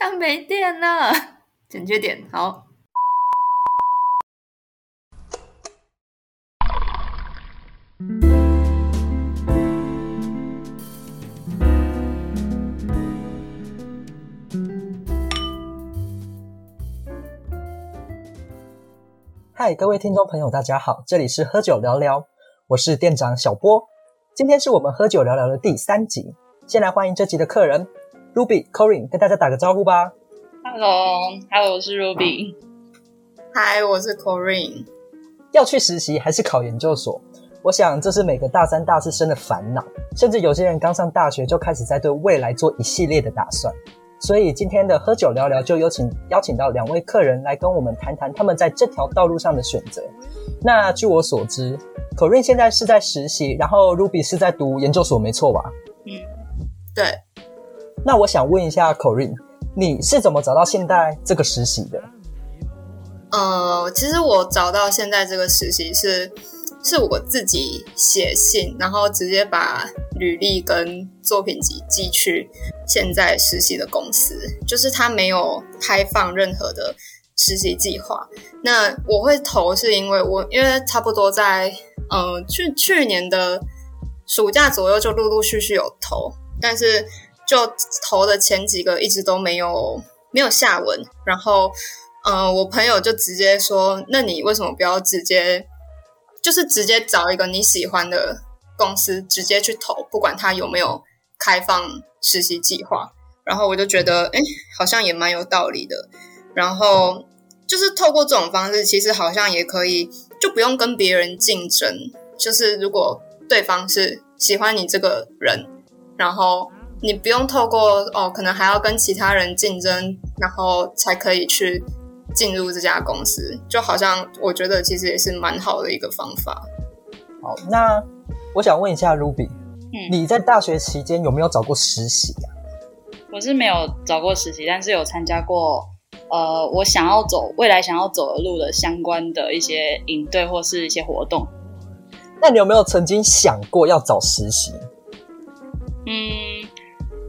它没电了，准确点好。嗨，各位听众朋友，大家好，这里是喝酒聊聊，我是店长小波。今天是我们喝酒聊聊的第三集，先来欢迎这集的客人 Ruby、Corin，跟大家打个招呼吧。Hello，Hello，我是 Ruby。Hi，，我是 Corin。要去实习还是考研究所？我想这是每个大三、大四生的烦恼，甚至有些人刚上大学就开始在对未来做一系列的打算。所以今天的喝酒聊聊就有请邀请到两位客人来跟我们谈谈他们在这条道路上的选择。那据我所知，Corin 现在是在实习，然后 Ruby 是在读研究所，没错吧？嗯，对。那我想问一下 Corin，你是怎么找到现在这个实习的？呃，其实我找到现在这个实习是是我自己写信，然后直接把履历跟作品集寄去现在实习的公司，就是他没有开放任何的实习计划。那我会投是因为我因为差不多在呃去去年的暑假左右就陆陆续续有投，但是就投的前几个一直都没有没有下文，然后。嗯，我朋友就直接说：“那你为什么不要直接，就是直接找一个你喜欢的公司，直接去投，不管他有没有开放实习计划？”然后我就觉得，哎，好像也蛮有道理的。然后就是透过这种方式，其实好像也可以，就不用跟别人竞争。就是如果对方是喜欢你这个人，然后你不用透过哦，可能还要跟其他人竞争，然后才可以去。进入这家公司，就好像我觉得其实也是蛮好的一个方法。好，那我想问一下 Ruby，嗯，你在大学期间有没有找过实习啊？我是没有找过实习，但是有参加过，呃，我想要走未来想要走的路的相关的一些营队或是一些活动。那你有没有曾经想过要找实习？嗯，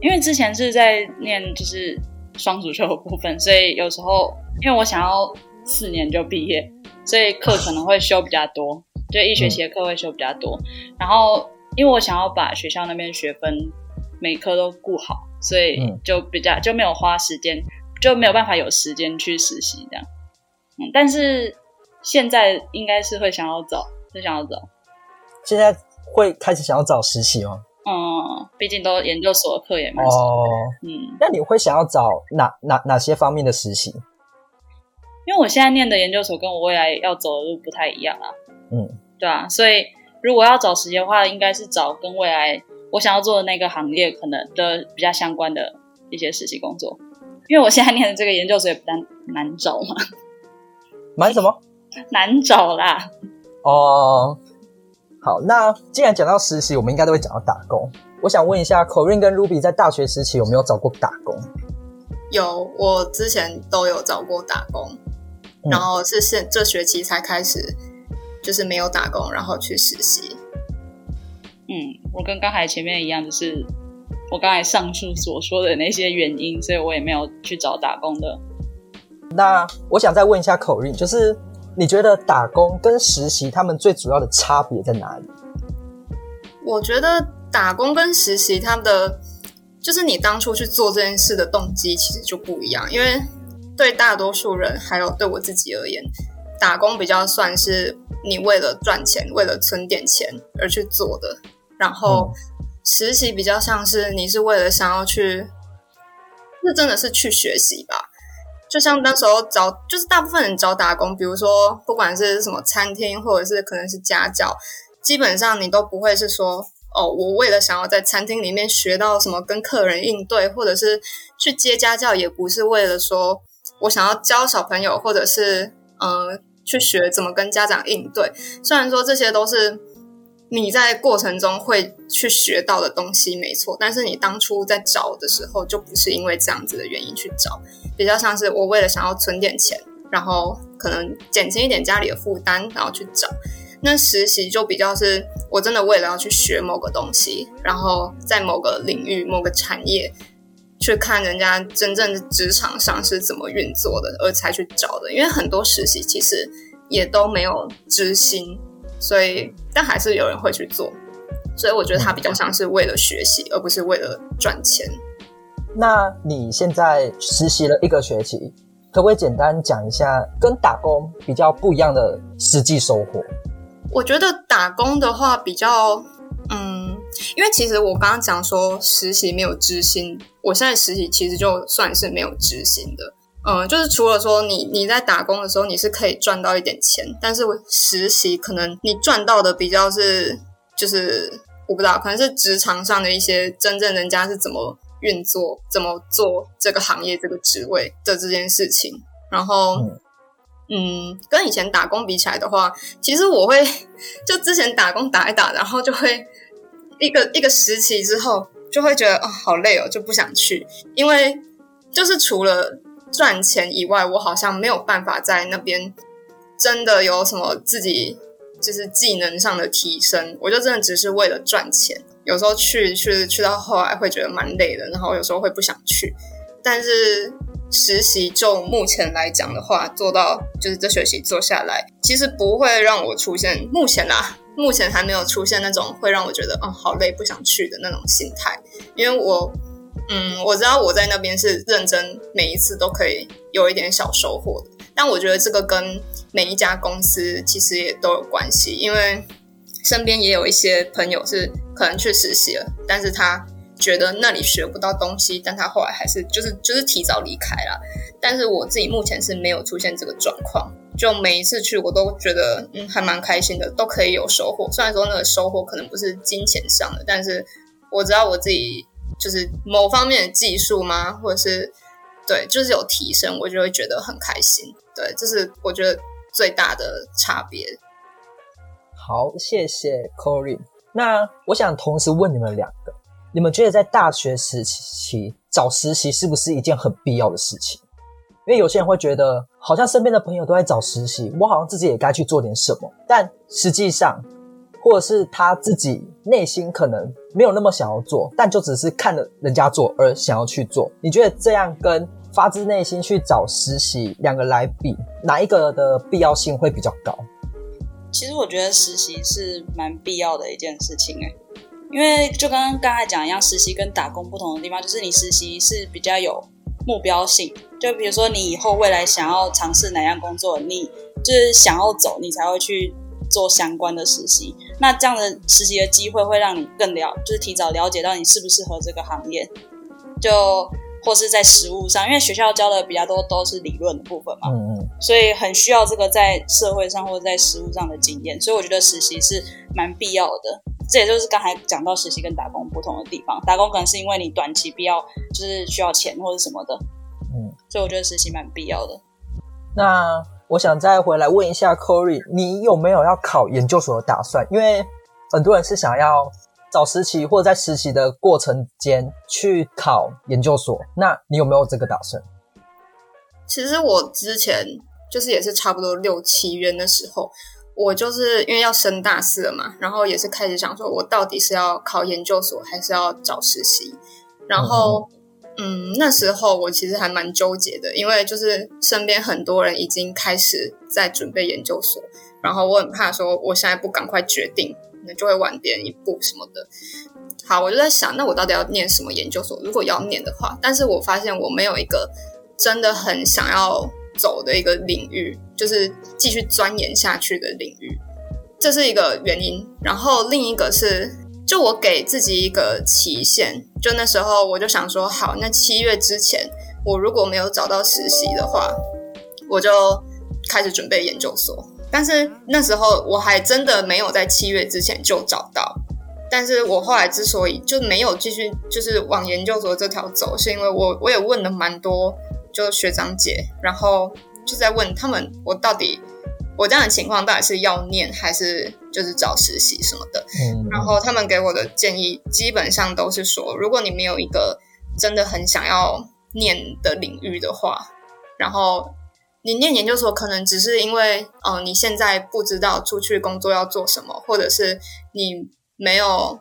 因为之前是在念就是双主修的部分，所以有时候。因为我想要四年就毕业，所以课可能会修比较多，就一学期的课会修比较多。然后，因为我想要把学校那边学分每科都顾好，所以就比较就没有花时间，就没有办法有时间去实习这样。嗯，但是现在应该是会想要找，是想要找。现在会开始想要找实习吗？嗯，毕竟都研究所的课也蛮少。哦，嗯，那你会想要找哪哪哪些方面的实习？因为我现在念的研究所跟我未来要走的路不太一样啊，嗯，对啊，所以如果要找实习的话，应该是找跟未来我想要做的那个行业可能的比较相关的一些实习工作。因为我现在念的这个研究所也不难难找嘛，难什么？难找啦。哦，好，那既然讲到实习，我们应该都会讲到打工。我想问一下，Corin 跟 Ruby 在大学时期有没有找过打工？有，我之前都有找过打工。然后是现这学期才开始，就是没有打工，然后去实习。嗯，我跟刚才前面一样，就是我刚才上述所说的那些原因，所以我也没有去找打工的。那我想再问一下口令，就是你觉得打工跟实习他们最主要的差别在哪里？我觉得打工跟实习，他们的就是你当初去做这件事的动机其实就不一样，因为。对大多数人，还有对我自己而言，打工比较算是你为了赚钱、为了存点钱而去做的。然后实习比较像是你是为了想要去，那真的是去学习吧。就像那时候找，就是大部分人找打工，比如说不管是什么餐厅，或者是可能是家教，基本上你都不会是说，哦，我为了想要在餐厅里面学到什么跟客人应对，或者是去接家教，也不是为了说。我想要教小朋友，或者是呃去学怎么跟家长应对。虽然说这些都是你在过程中会去学到的东西，没错，但是你当初在找的时候就不是因为这样子的原因去找，比较像是我为了想要存点钱，然后可能减轻一点家里的负担，然后去找。那实习就比较是我真的为了要去学某个东西，然后在某个领域、某个产业去看人家真正的职场上是怎么运作的，而才去找的。因为很多实习其实也都没有知心，所以但还是有人会去做。所以我觉得它比较像是为了学习，而不是为了赚钱。那你现在实习了一个学期，可不可以简单讲一下跟打工比较不一样的实际收获？我觉得打工的话比较，嗯，因为其实我刚刚讲说实习没有知心，我现在实习其实就算是没有知心的，嗯，就是除了说你你在打工的时候你是可以赚到一点钱，但是实习可能你赚到的比较是就是我不知道，可能是职场上的一些真正人家是怎么。运作怎么做这个行业这个职位的这件事情，然后，嗯，跟以前打工比起来的话，其实我会就之前打工打一打，然后就会一个一个时期之后，就会觉得哦好累哦，就不想去，因为就是除了赚钱以外，我好像没有办法在那边真的有什么自己就是技能上的提升，我就真的只是为了赚钱。有时候去去去到后来会觉得蛮累的，然后有时候会不想去。但是实习就目前来讲的话，做到就是这学期做下来，其实不会让我出现目前啦，目前还没有出现那种会让我觉得哦好累不想去的那种心态。因为我嗯我知道我在那边是认真，每一次都可以有一点小收获的。但我觉得这个跟每一家公司其实也都有关系，因为。身边也有一些朋友是可能去实习了，但是他觉得那里学不到东西，但他后来还是就是就是提早离开了。但是我自己目前是没有出现这个状况，就每一次去我都觉得嗯还蛮开心的，都可以有收获。虽然说那个收获可能不是金钱上的，但是我知道我自己就是某方面的技术吗，或者是对就是有提升，我就会觉得很开心。对，这是我觉得最大的差别。好，谢谢 Corin。那我想同时问你们两个：你们觉得在大学时期找实习是不是一件很必要的事情？因为有些人会觉得，好像身边的朋友都在找实习，我好像自己也该去做点什么。但实际上，或者是他自己内心可能没有那么想要做，但就只是看了人家做而想要去做。你觉得这样跟发自内心去找实习两个来比，哪一个的必要性会比较高？其实我觉得实习是蛮必要的一件事情诶，因为就跟刚才讲一样，实习跟打工不同的地方就是你实习是比较有目标性，就比如说你以后未来想要尝试哪样工作，你就是想要走，你才会去做相关的实习。那这样的实习的机会会让你更了，就是提早了解到你适不适合这个行业，就。或是在实物上，因为学校教的比较多都是理论的部分嘛，嗯嗯，所以很需要这个在社会上或者在实物上的经验，所以我觉得实习是蛮必要的。这也就是刚才讲到实习跟打工不同的地方，打工可能是因为你短期必要，就是需要钱或者什么的，嗯，所以我觉得实习蛮必要的。那我想再回来问一下 Corey，你有没有要考研究所的打算？因为很多人是想要。找实习或者在实习的过程间去考研究所，那你有没有这个打算？其实我之前就是也是差不多六七月的时候，我就是因为要升大四了嘛，然后也是开始想说，我到底是要考研究所还是要找实习？然后，嗯，那时候我其实还蛮纠结的，因为就是身边很多人已经开始在准备研究所，然后我很怕说，我现在不赶快决定。那就会晚别人一步什么的。好，我就在想，那我到底要念什么研究所？如果要念的话，但是我发现我没有一个真的很想要走的一个领域，就是继续钻研下去的领域，这是一个原因。然后另一个是，就我给自己一个期限，就那时候我就想说，好，那七月之前我如果没有找到实习的话，我就开始准备研究所。但是那时候我还真的没有在七月之前就找到，但是我后来之所以就没有继续就是往研究所这条走，是因为我我也问了蛮多就学长姐，然后就在问他们我到底我这样的情况到底是要念还是就是找实习什么的，然后他们给我的建议基本上都是说，如果你没有一个真的很想要念的领域的话，然后。你念研究所可能只是因为，哦，你现在不知道出去工作要做什么，或者是你没有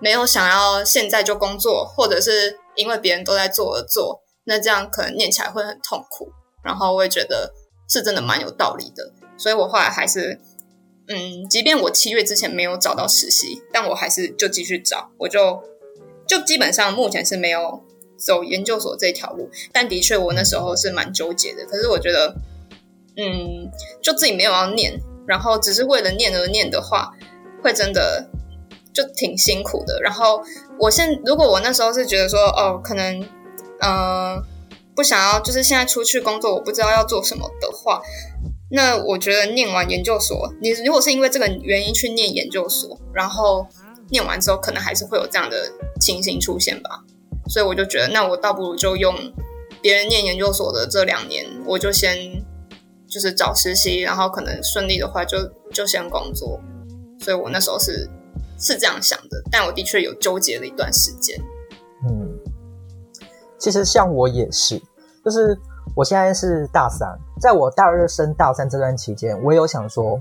没有想要现在就工作，或者是因为别人都在做而做，那这样可能念起来会很痛苦。然后我也觉得是真的蛮有道理的，所以我后来还是，嗯，即便我七月之前没有找到实习，但我还是就继续找，我就就基本上目前是没有走研究所这条路。但的确，我那时候是蛮纠结的。可是我觉得，嗯，就自己没有要念，然后只是为了念而念的话，会真的就挺辛苦的。然后我现如果我那时候是觉得说，哦，可能，嗯。不想要，就是现在出去工作，我不知道要做什么的话，那我觉得念完研究所，你如果是因为这个原因去念研究所，然后念完之后，可能还是会有这样的情形出现吧。所以我就觉得，那我倒不如就用别人念研究所的这两年，我就先就是找实习，然后可能顺利的话，就就先工作。所以我那时候是是这样想的，但我的确有纠结了一段时间。嗯其实像我也是，就是我现在是大三，在我大二升大三这段期间，我有想说，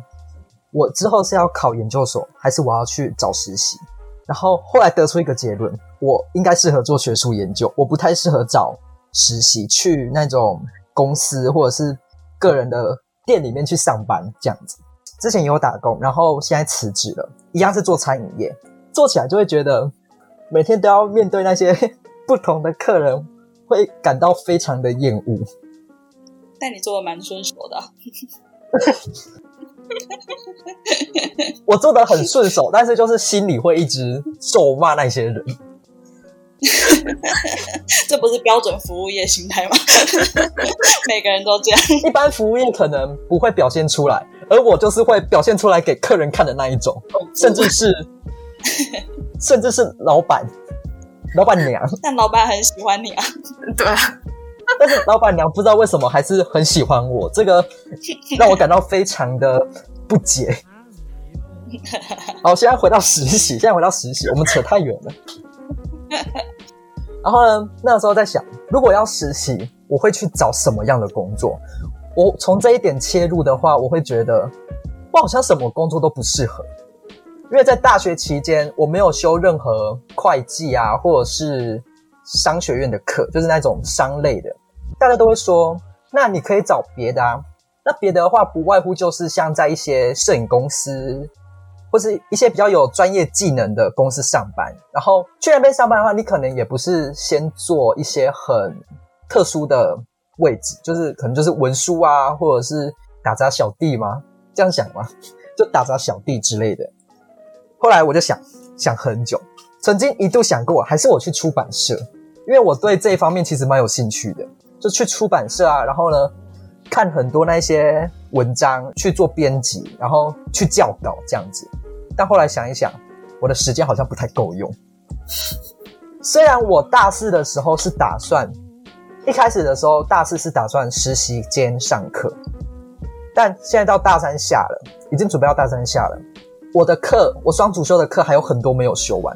我之后是要考研究所，还是我要去找实习？然后后来得出一个结论，我应该适合做学术研究，我不太适合找实习，去那种公司或者是个人的店里面去上班这样子。之前有打工，然后现在辞职了，一样是做餐饮业，做起来就会觉得每天都要面对那些。不同的客人会感到非常的厌恶，但你做的蛮顺手的。我做的很顺手，但是就是心里会一直咒骂那些人。这不是标准服务业心态吗？每个人都这样。一般服务业可能不会表现出来，而我就是会表现出来给客人看的那一种，甚至是甚至是老板。老板娘，但老板很喜欢你啊。对啊，但是老板娘不知道为什么还是很喜欢我，这个让我感到非常的不解。好，现在回到实习，现在回到实习，我们扯太远了。然后呢，那时候在想，如果要实习，我会去找什么样的工作？我从这一点切入的话，我会觉得我好像什么工作都不适合。因为在大学期间，我没有修任何会计啊，或者是商学院的课，就是那种商类的。大家都会说，那你可以找别的啊。那别的话，不外乎就是像在一些摄影公司，或是一些比较有专业技能的公司上班。然后去那边上班的话，你可能也不是先做一些很特殊的位置，就是可能就是文书啊，或者是打杂小弟吗？这样想吗？就打杂小弟之类的。后来我就想想很久，曾经一度想过，还是我去出版社，因为我对这一方面其实蛮有兴趣的，就去出版社啊，然后呢，看很多那些文章去做编辑，然后去校稿这样子。但后来想一想，我的时间好像不太够用。虽然我大四的时候是打算，一开始的时候大四是打算实习兼上课，但现在到大三下了，已经准备要大三下了。我的课，我双主修的课还有很多没有修完。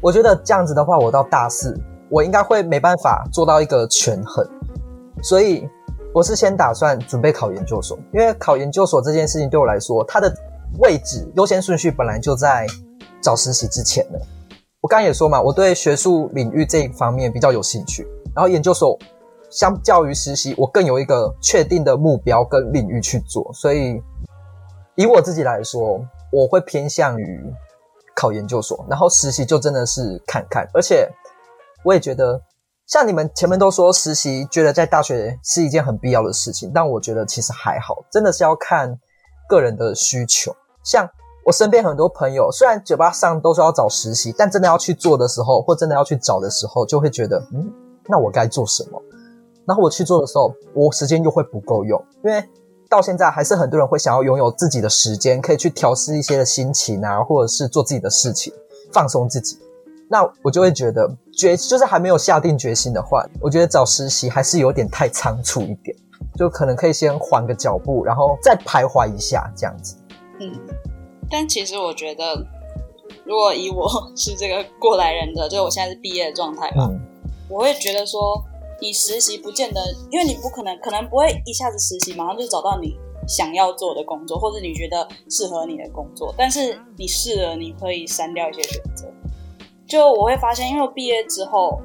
我觉得这样子的话，我到大四，我应该会没办法做到一个权衡。所以，我是先打算准备考研究所，因为考研究所这件事情对我来说，它的位置优先顺序本来就在找实习之前了。我刚也说嘛，我对学术领域这一方面比较有兴趣，然后研究所相较于实习，我更有一个确定的目标跟领域去做。所以，以我自己来说。我会偏向于考研究所，然后实习就真的是看看。而且我也觉得，像你们前面都说实习，觉得在大学是一件很必要的事情，但我觉得其实还好，真的是要看个人的需求。像我身边很多朋友，虽然嘴巴上都说要找实习，但真的要去做的时候，或真的要去找的时候，就会觉得，嗯，那我该做什么？然后我去做的时候，我时间又会不够用，因为。到现在还是很多人会想要拥有自己的时间，可以去调试一些的心情啊，或者是做自己的事情，放松自己。那我就会觉得决就是还没有下定决心的话，我觉得找实习还是有点太仓促一点，就可能可以先缓个脚步，然后 再徘徊一下这样子。嗯，但其实我觉得，如果以我是这个过来人的，就是我现在是毕业的状态嘛，我会觉得说。你实习不见得，因为你不可能，可能不会一下子实习马上就找到你想要做的工作，或者你觉得适合你的工作。但是你试了，你可以删掉一些选择。就我会发现，因为毕业之后，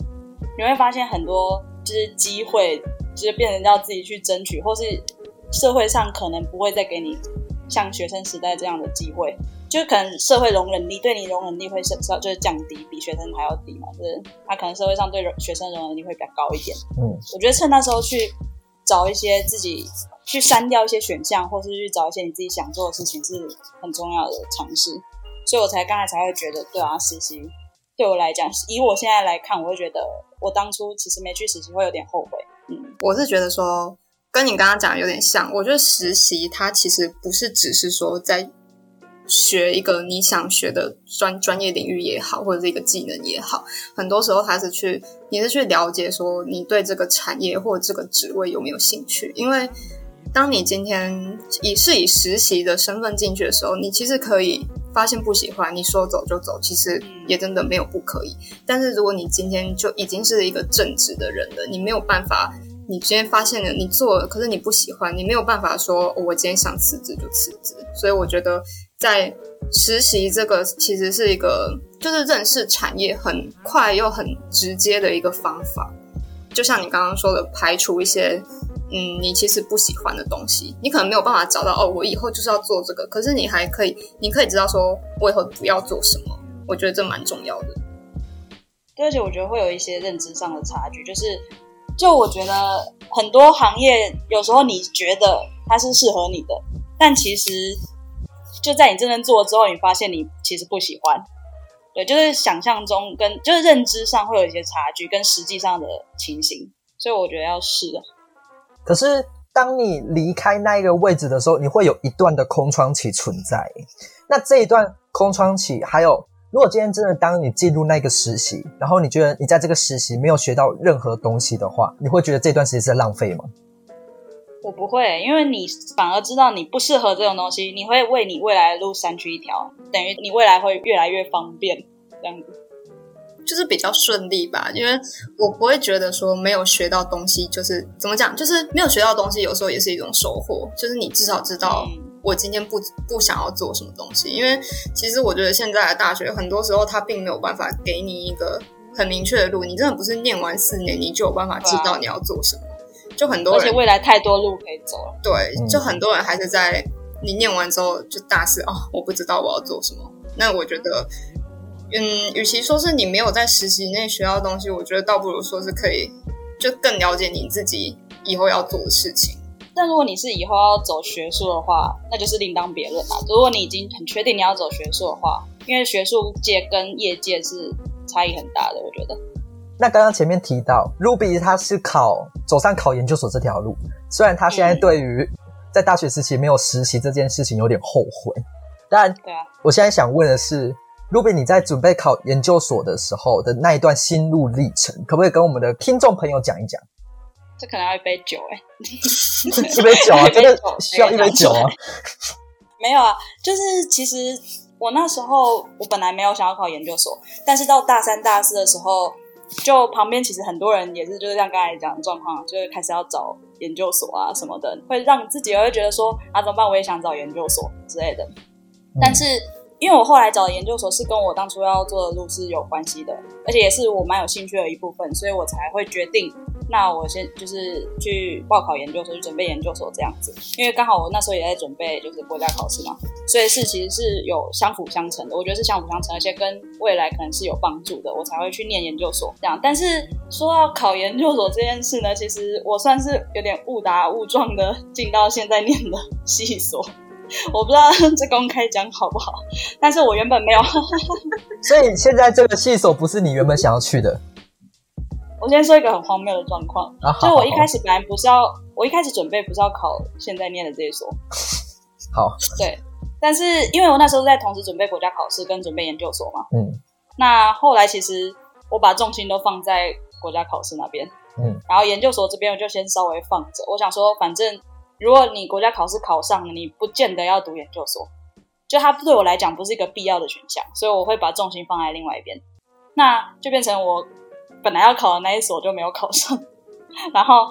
你会发现很多就是机会，就是变成要自己去争取，或是社会上可能不会再给你像学生时代这样的机会，就是可能社会容忍力对你容忍力会是就是降低，比学生还要低嘛，就是他可能社会上对学生容忍力会比较高一点。嗯，我觉得趁那时候去找一些自己去删掉一些选项，或是去找一些你自己想做的事情，是很重要的尝试。所以我才刚才才会觉得，对啊，实习对我来讲，以我现在来看，我会觉得我当初其实没去实习会有点后悔。嗯，我是觉得说跟你刚刚讲的有点像，我觉得实习它其实不是只是说在学一个你想学的专专业领域也好，或者是一个技能也好，很多时候它是去你是去了解说你对这个产业或者这个职位有没有兴趣，因为。当你今天以是以实习的身份进去的时候，你其实可以发现不喜欢，你说走就走，其实也真的没有不可以。但是如果你今天就已经是一个正直的人了，你没有办法，你今天发现了你做了，可是你不喜欢，你没有办法说我今天想辞职就辞职。所以我觉得在实习这个其实是一个就是认识产业很快又很直接的一个方法。就像你刚刚说的，排除一些。嗯，你其实不喜欢的东西，你可能没有办法找到哦。我以后就是要做这个，可是你还可以，你可以知道说，我以后不要做什么。我觉得这蛮重要的。对，而且我觉得会有一些认知上的差距，就是，就我觉得很多行业有时候你觉得它是适合你的，但其实就在你真正做了之后，你发现你其实不喜欢。对，就是想象中跟就是认知上会有一些差距，跟实际上的情形，所以我觉得要试。可是，当你离开那一个位置的时候，你会有一段的空窗期存在。那这一段空窗期，还有，如果今天真的当你进入那个实习，然后你觉得你在这个实习没有学到任何东西的话，你会觉得这段时间是在浪费吗？我不会，因为你反而知道你不适合这种东西，你会为你未来的路删去一条，等于你未来会越来越方便这样子。就是比较顺利吧，因为我不会觉得说没有学到东西就是怎么讲，就是没有学到东西，有时候也是一种收获。就是你至少知道我今天不不想要做什么东西，因为其实我觉得现在的大学很多时候它并没有办法给你一个很明确的路，你真的不是念完四年你就有办法知道你要做什么。就很多，而且未来太多路可以走了。对，就很多人还是在你念完之后就大四哦，我不知道我要做什么。那我觉得。嗯，与其说是你没有在实习内学到东西，我觉得倒不如说是可以就更了解你自己以后要做的事情。但如果你是以后要走学术的话，那就是另当别论啦。如果你已经很确定你要走学术的话，因为学术界跟业界是差异很大的，我觉得。那刚刚前面提到，Ruby 他是考走上考研究所这条路，虽然他现在对于在大学时期没有实习这件事情有点后悔，但对啊，我现在想问的是。卢比，你在准备考研究所的时候的那一段心路历程，可不可以跟我们的听众朋友讲一讲？这可能要一杯酒哎，一杯酒啊，真的需要一杯酒啊？没有啊，就是其实我那时候我本来没有想要考研究所，但是到大三、大四的时候，就旁边其实很多人也是就是像刚才讲的状况，就是开始要找研究所啊什么的，会让自己也会觉得说啊怎么办？我也想找研究所之类的，但是。因为我后来找的研究所是跟我当初要做的路是有关系的，而且也是我蛮有兴趣的一部分，所以我才会决定，那我先就是去报考研究所，去准备研究所这样子。因为刚好我那时候也在准备就是国家考试嘛，所以是其实是有相辅相成的。我觉得是相辅相成，而且跟未来可能是有帮助的，我才会去念研究所这样。但是说到考研究所这件事呢，其实我算是有点误打误撞的进到现在念的系所。我不知道这公开讲好不好，但是我原本没有，所以现在这个系所不是你原本想要去的。我先说一个很荒谬的状况，就我一开始本来不是要，我一开始准备不是要考现在念的这一所。好，对，但是因为我那时候在同时准备国家考试跟准备研究所嘛，嗯，那后来其实我把重心都放在国家考试那边，嗯，然后研究所这边我就先稍微放着，我想说反正。如果你国家考试考上了，你不见得要读研究所，就它对我来讲不是一个必要的选项，所以我会把重心放在另外一边，那就变成我本来要考的那一所就没有考上，然后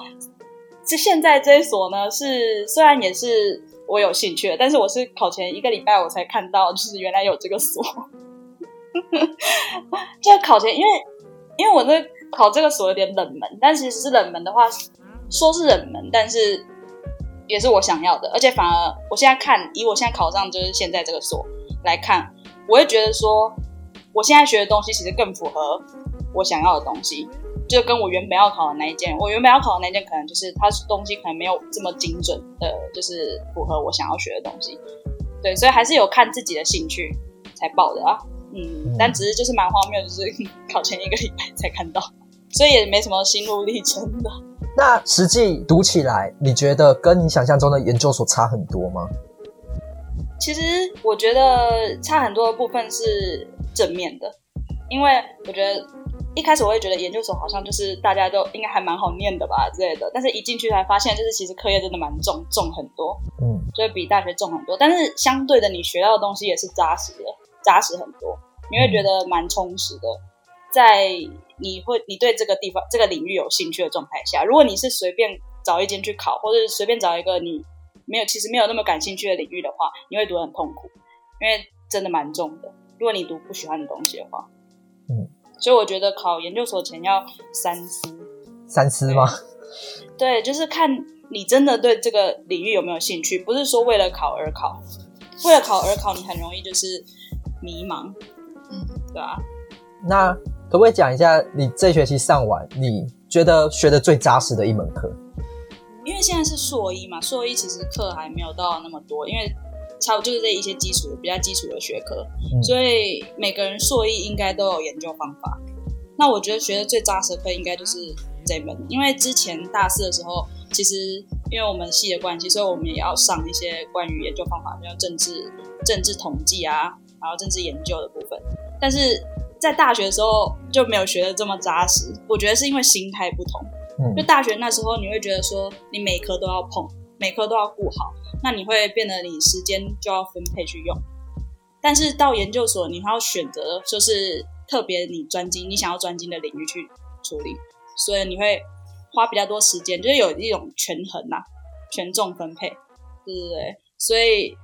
这现在这一所呢是虽然也是我有兴趣，但是我是考前一个礼拜我才看到，就是原来有这个所，就考前因为因为我那考这个所有点冷门，但其实是冷门的话，说是冷门，但是也是我想要的，而且反而我现在看，以我现在考上就是现在这个所来看，我会觉得说，我现在学的东西其实更符合我想要的东西，就跟我原本要考的那一件，我原本要考的那件可能就是它东西可能没有这么精准的，就是符合我想要学的东西，对，所以还是有看自己的兴趣才报的啊。嗯，但只是就是蛮荒谬，就是考前一个礼拜才看到，所以也没什么心路历程的。那实际读起来，你觉得跟你想象中的研究所差很多吗？其实我觉得差很多的部分是正面的，因为我觉得一开始我也觉得研究所好像就是大家都应该还蛮好念的吧之类的，但是一进去才发现，就是其实课业真的蛮重，重很多，嗯，就是比大学重很多，但是相对的，你学到的东西也是扎实的。扎实很多，你会觉得蛮充实的。在你会你对这个地方这个领域有兴趣的状态下，如果你是随便找一间去考，或者随便找一个你没有其实没有那么感兴趣的领域的话，你会读得很痛苦，因为真的蛮重的。如果你读不喜欢的东西的话，嗯，所以我觉得考研究所前要三思。三思吗？对，就是看你真的对这个领域有没有兴趣，不是说为了考而考。为了考而考，你很容易就是。迷茫，嗯，对啊。那可不可以讲一下你这学期上完，你觉得学的最扎实的一门课？因为现在是硕一嘛，硕一其实课还没有到那么多，因为差不多就是这一些基础比较基础的学科，所以每个人硕一应该都有研究方法。那我觉得学的最扎实的课应该就是这门，因为之前大四的时候，其实因为我们系的关系，所以我们也要上一些关于研究方法，比如政治、政治统计啊。然后政治研究的部分，但是在大学的时候就没有学的这么扎实。我觉得是因为心态不同。嗯，就大学那时候你会觉得说你每科都要碰，每科都要顾好，那你会变得你时间就要分配去用。但是到研究所，你还要选择就是特别你专精、你想要专精的领域去处理，所以你会花比较多时间，就是有一种权衡呐，权重分配，对不对？所以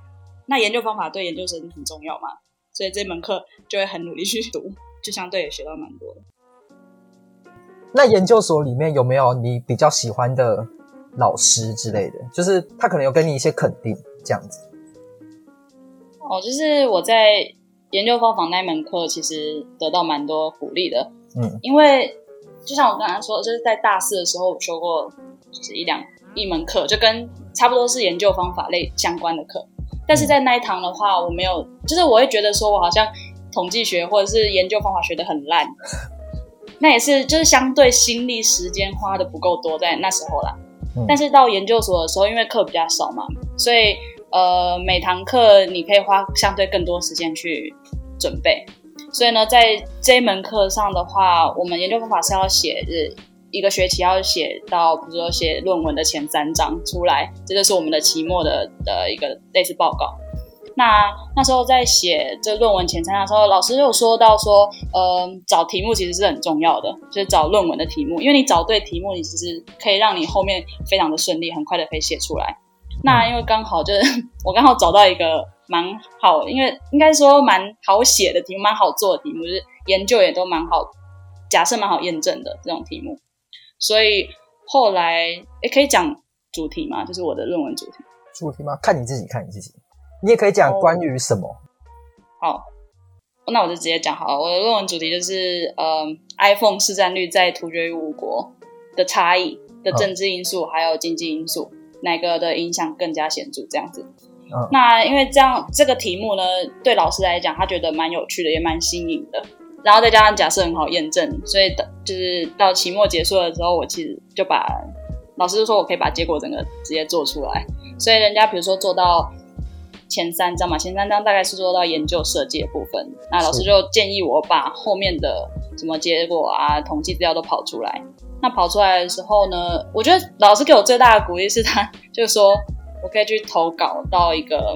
那研究方法对研究生很重要嘛。所以这门课就会很努力去读，就相对也学到蛮多的。那研究所里面有没有你比较喜欢的老师之类的？就是他可能有给你一些肯定这样子。哦，就是我在研究方法那门课，其实得到蛮多鼓励的。嗯，因为就像我刚才说，就是在大四的时候我修过，就是一两一门课，就跟差不多是研究方法类相关的课。但是在那一堂的话，我没有，就是我会觉得说我好像统计学或者是研究方法学的很烂，那也是就是相对心力时间花的不够多在那时候啦。但是到研究所的时候，因为课比较少嘛，所以呃每堂课你可以花相对更多时间去准备。所以呢，在这一门课上的话，我们研究方法是要写日。一个学期要写到，比如说写论文的前三章出来，这就是我们的期末的的一个类似报告。那那时候在写这论文前三章的时候，老师有说到说，呃，找题目其实是很重要的，就是找论文的题目，因为你找对题目，你其实可以让你后面非常的顺利，很快的可以写出来。那因为刚好就是我刚好找到一个蛮好，因为应该说蛮好写的题目，蛮好做的题目，就是研究也都蛮好，假设蛮好验证的这种题目。所以后来也可以讲主题嘛，就是我的论文主题。主题吗？看你自己，看你自己。你也可以讲关于什么。好，那我就直接讲好了。我的论文主题就是，呃，iPhone 市占率在突厥五国的差异的政治因素还有经济因素，哪个的影响更加显著？这样子。那因为这样这个题目呢，对老师来讲，他觉得蛮有趣的，也蛮新颖的。然后再加上假设很好验证，所以的就是到期末结束的时候，我其实就把老师就说我可以把结果整个直接做出来。所以人家比如说做到前三章嘛，前三章大概是做到研究设计的部分，那老师就建议我把后面的什么结果啊、统计资料都跑出来。那跑出来的时候呢，我觉得老师给我最大的鼓励是他就是说我可以去投稿到一个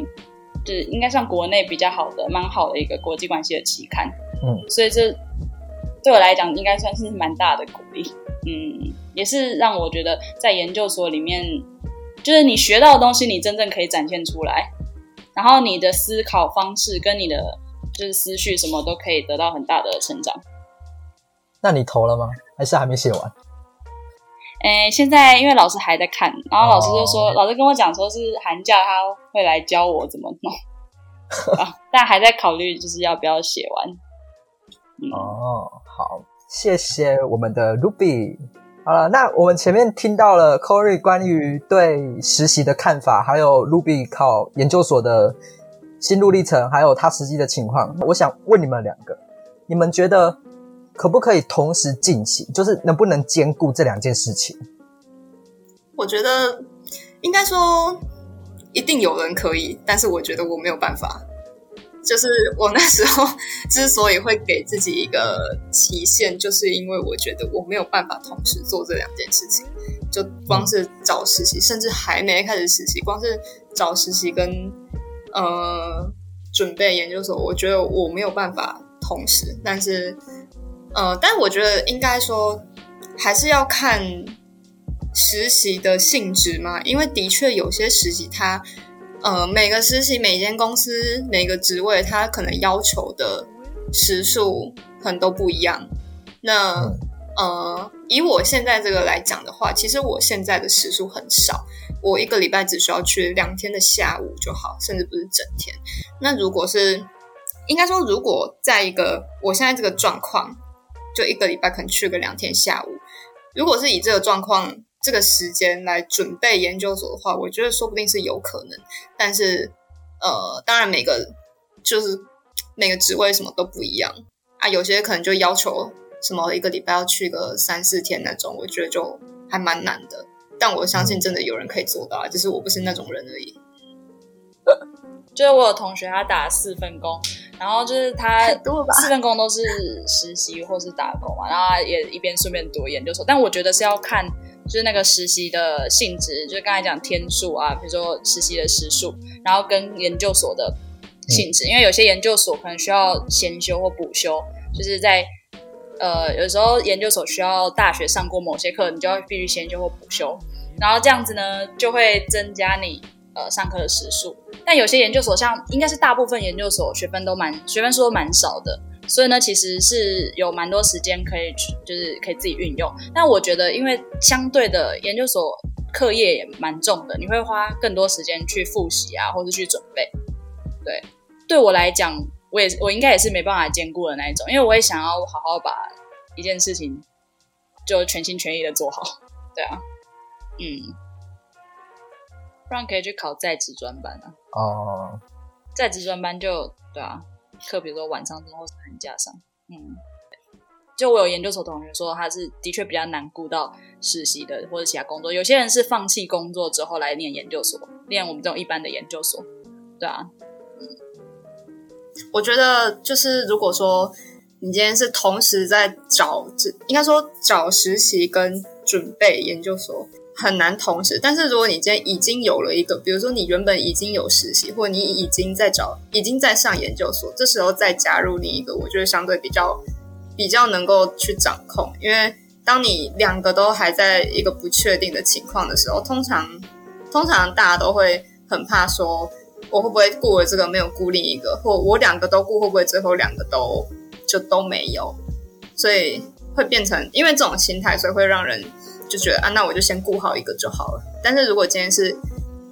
就是应该算国内比较好的、蛮好的一个国际关系的期刊。嗯，所以这对我来讲应该算是蛮大的鼓励，嗯，也是让我觉得在研究所里面，就是你学到的东西，你真正可以展现出来，然后你的思考方式跟你的就是思绪什么都可以得到很大的成长。那你投了吗？还是还没写完？哎，现在因为老师还在看，然后老师就说，老师跟我讲说是寒假他会来教我怎么弄，啊，但还在考虑就是要不要写完。哦，好，谢谢我们的 Ruby。好了，那我们前面听到了 Corey 关于对实习的看法，还有 Ruby 考研究所的心路历程，还有他实际的情况。我想问你们两个，你们觉得可不可以同时进行？就是能不能兼顾这两件事情？我觉得应该说一定有人可以，但是我觉得我没有办法。就是我那时候 之所以会给自己一个期限，就是因为我觉得我没有办法同时做这两件事情。就光是找实习，甚至还没开始实习，光是找实习跟呃准备研究所，我觉得我没有办法同时。但是呃，但我觉得应该说还是要看实习的性质嘛，因为的确有些实习它。呃，每个实习、每间公司、每个职位，它可能要求的时数可能都不一样。那呃，以我现在这个来讲的话，其实我现在的时数很少，我一个礼拜只需要去两天的下午就好，甚至不是整天。那如果是应该说，如果在一个我现在这个状况，就一个礼拜可能去个两天下午，如果是以这个状况。这个时间来准备研究所的话，我觉得说不定是有可能。但是，呃，当然每个就是每个职位什么都不一样啊，有些可能就要求什么一个礼拜要去个三四天那种，我觉得就还蛮难的。但我相信真的有人可以做到，只是我不是那种人而已。就是我有同学他打四份工，然后就是他 四份工都是实习或是打工嘛，然后也一边顺便读研究所。但我觉得是要看。就是那个实习的性质，就是刚才讲天数啊，比如说实习的时数，然后跟研究所的性质，因为有些研究所可能需要先修或补修，就是在呃有时候研究所需要大学上过某些课，你就要必须先修或补修，然后这样子呢就会增加你呃上课的时数。但有些研究所像应该是大部分研究所学分都蛮学分数都蛮少的。所以呢，其实是有蛮多时间可以去，就是可以自己运用。但我觉得，因为相对的研究所课业也蛮重的，你会花更多时间去复习啊，或者去准备。对，对我来讲，我也我应该也是没办法兼顾的那一种，因为我也想要好好把一件事情就全心全意的做好。对啊，嗯，不然可以去考在职专班啊。哦，在职专班就对啊。课，比如说晚上或是寒假上，嗯，就我有研究所同学说，他是的确比较难顾到实习的或者其他工作。有些人是放弃工作之后来念研究所，念我们这种一般的研究所，对啊。我觉得就是如果说你今天是同时在找，应该说找实习跟准备研究所。很难同时，但是如果你今天已经有了一个，比如说你原本已经有实习，或你已经在找，已经在上研究所，这时候再加入另一个，我觉得相对比较比较能够去掌控。因为当你两个都还在一个不确定的情况的时候，通常通常大家都会很怕说，我会不会顾了这个没有顾另一个，或我两个都顾会不会最后两个都就都没有，所以会变成因为这种心态，所以会让人。就觉得啊，那我就先顾好一个就好了。但是如果今天是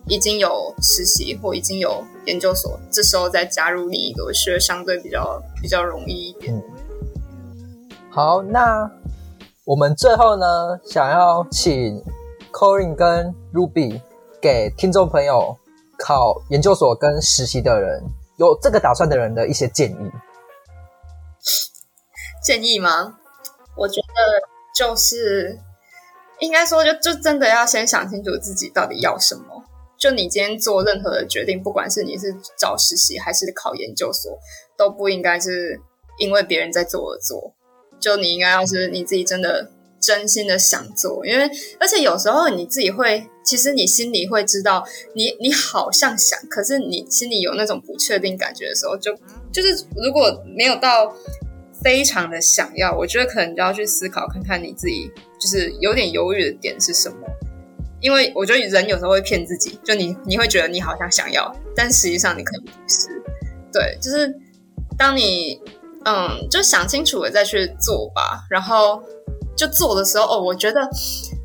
已经有实习或已经有研究所，这时候再加入另一个，我觉得相对比较比较容易一点。好，那我们最后呢，想要请 Corin 跟 Ruby 给听众朋友考研究所跟实习的人有这个打算的人的一些建议。建议吗？我觉得就是。应该说，就就真的要先想清楚自己到底要什么。就你今天做任何的决定，不管是你是找实习还是考研究所，都不应该是因为别人在做而做。就你应该要是你自己真的真心的想做，因为而且有时候你自己会，其实你心里会知道，你你好像想，可是你心里有那种不确定感觉的时候，就就是如果没有到。非常的想要，我觉得可能就要去思考看看你自己，就是有点犹豫的点是什么。因为我觉得人有时候会骗自己，就你你会觉得你好像想要，但实际上你可能不是。对，就是当你嗯，就想清楚了再去做吧。然后就做的时候，哦，我觉得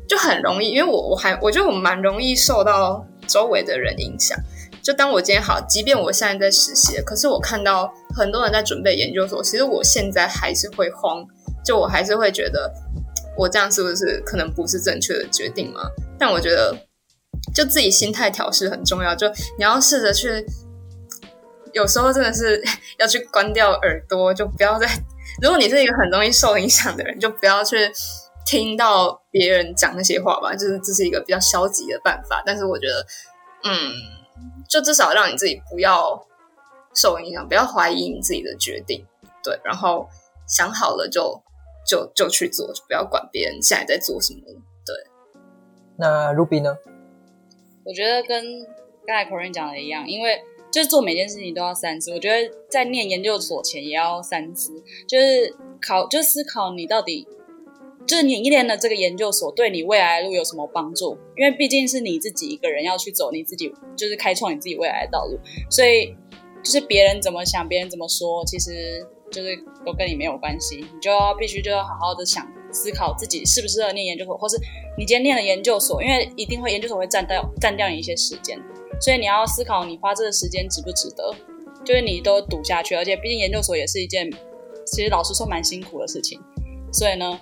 就很容易，因为我我还我觉得我蛮容易受到周围的人影响。就当我今天好，即便我现在在实习，可是我看到很多人在准备研究所，其实我现在还是会慌，就我还是会觉得我这样是不是可能不是正确的决定嘛？但我觉得就自己心态调试很重要，就你要试着去，有时候真的是 要去关掉耳朵，就不要再。如果你是一个很容易受影响的人，就不要去听到别人讲那些话吧，就是这是一个比较消极的办法。但是我觉得，嗯。就至少让你自己不要受影响，不要怀疑你自己的决定，对，然后想好了就就就去做，就不要管别人现在在做什么，对。那 Ruby 呢？我觉得跟刚才 Corin 讲的一样，因为就是做每件事情都要三思。我觉得在念研究所前也要三思，就是考，就思考你到底。就是你一年的这个研究所对你未来的路有什么帮助？因为毕竟是你自己一个人要去走你自己，就是开创你自己未来的道路，所以就是别人怎么想，别人怎么说，其实就是都跟你没有关系。你就要必须就要好好的想思考自己适不适合念研究所，或是你今天念了研究所，因为一定会研究所会占掉占掉你一些时间，所以你要思考你花这个时间值不值得，就是你都读下去，而且毕竟研究所也是一件其实老实说蛮辛苦的事情，所以呢。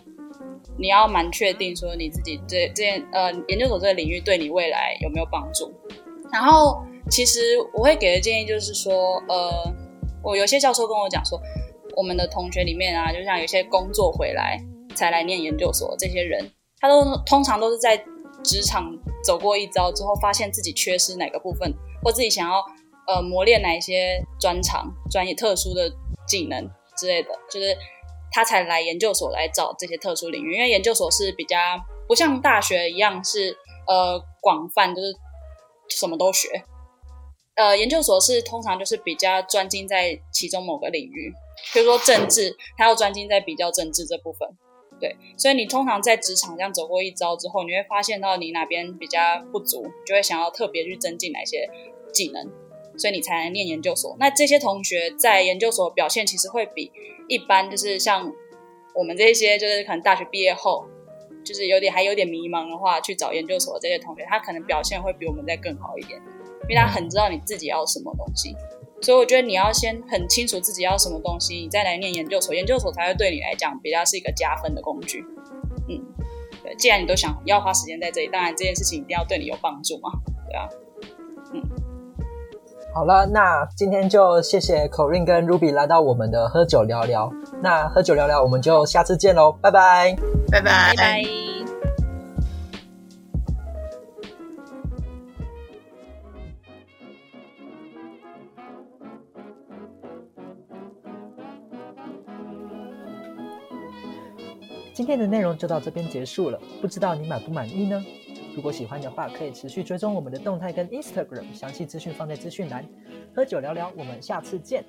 你要蛮确定说你自己这这件呃研究所这个领域对你未来有没有帮助。然后其实我会给的建议就是说，呃，我有些教授跟我讲说，我们的同学里面啊，就像有些工作回来才来念研究所这些人，他都通常都是在职场走过一遭之后，发现自己缺失哪个部分，或自己想要呃磨练哪一些专长、专业、特殊的技能之类的，就是。他才来研究所来找这些特殊领域，因为研究所是比较不像大学一样是呃广泛，就是什么都学。呃，研究所是通常就是比较专精在其中某个领域，比如说政治，他要专精在比较政治这部分。对，所以你通常在职场这样走过一遭之后，你会发现到你哪边比较不足，就会想要特别去增进哪些技能。所以你才能念研究所。那这些同学在研究所表现其实会比一般，就是像我们这些，就是可能大学毕业后，就是有点还有点迷茫的话，去找研究所的这些同学，他可能表现会比我们再更好一点，因为他很知道你自己要什么东西。所以我觉得你要先很清楚自己要什么东西，你再来念研究所，研究所才会对你来讲比较是一个加分的工具。嗯，对，既然你都想要花时间在这里，当然这件事情一定要对你有帮助嘛，对啊，嗯。好了，那今天就谢谢 Corin 跟 Ruby 来到我们的喝酒聊聊。那喝酒聊聊，我们就下次见喽，拜拜，拜拜，拜拜。今天的内容就到这边结束了，不知道你满不满意呢？如果喜欢的话，可以持续追踪我们的动态跟 Instagram，详细资讯放在资讯栏。喝酒聊聊，我们下次见。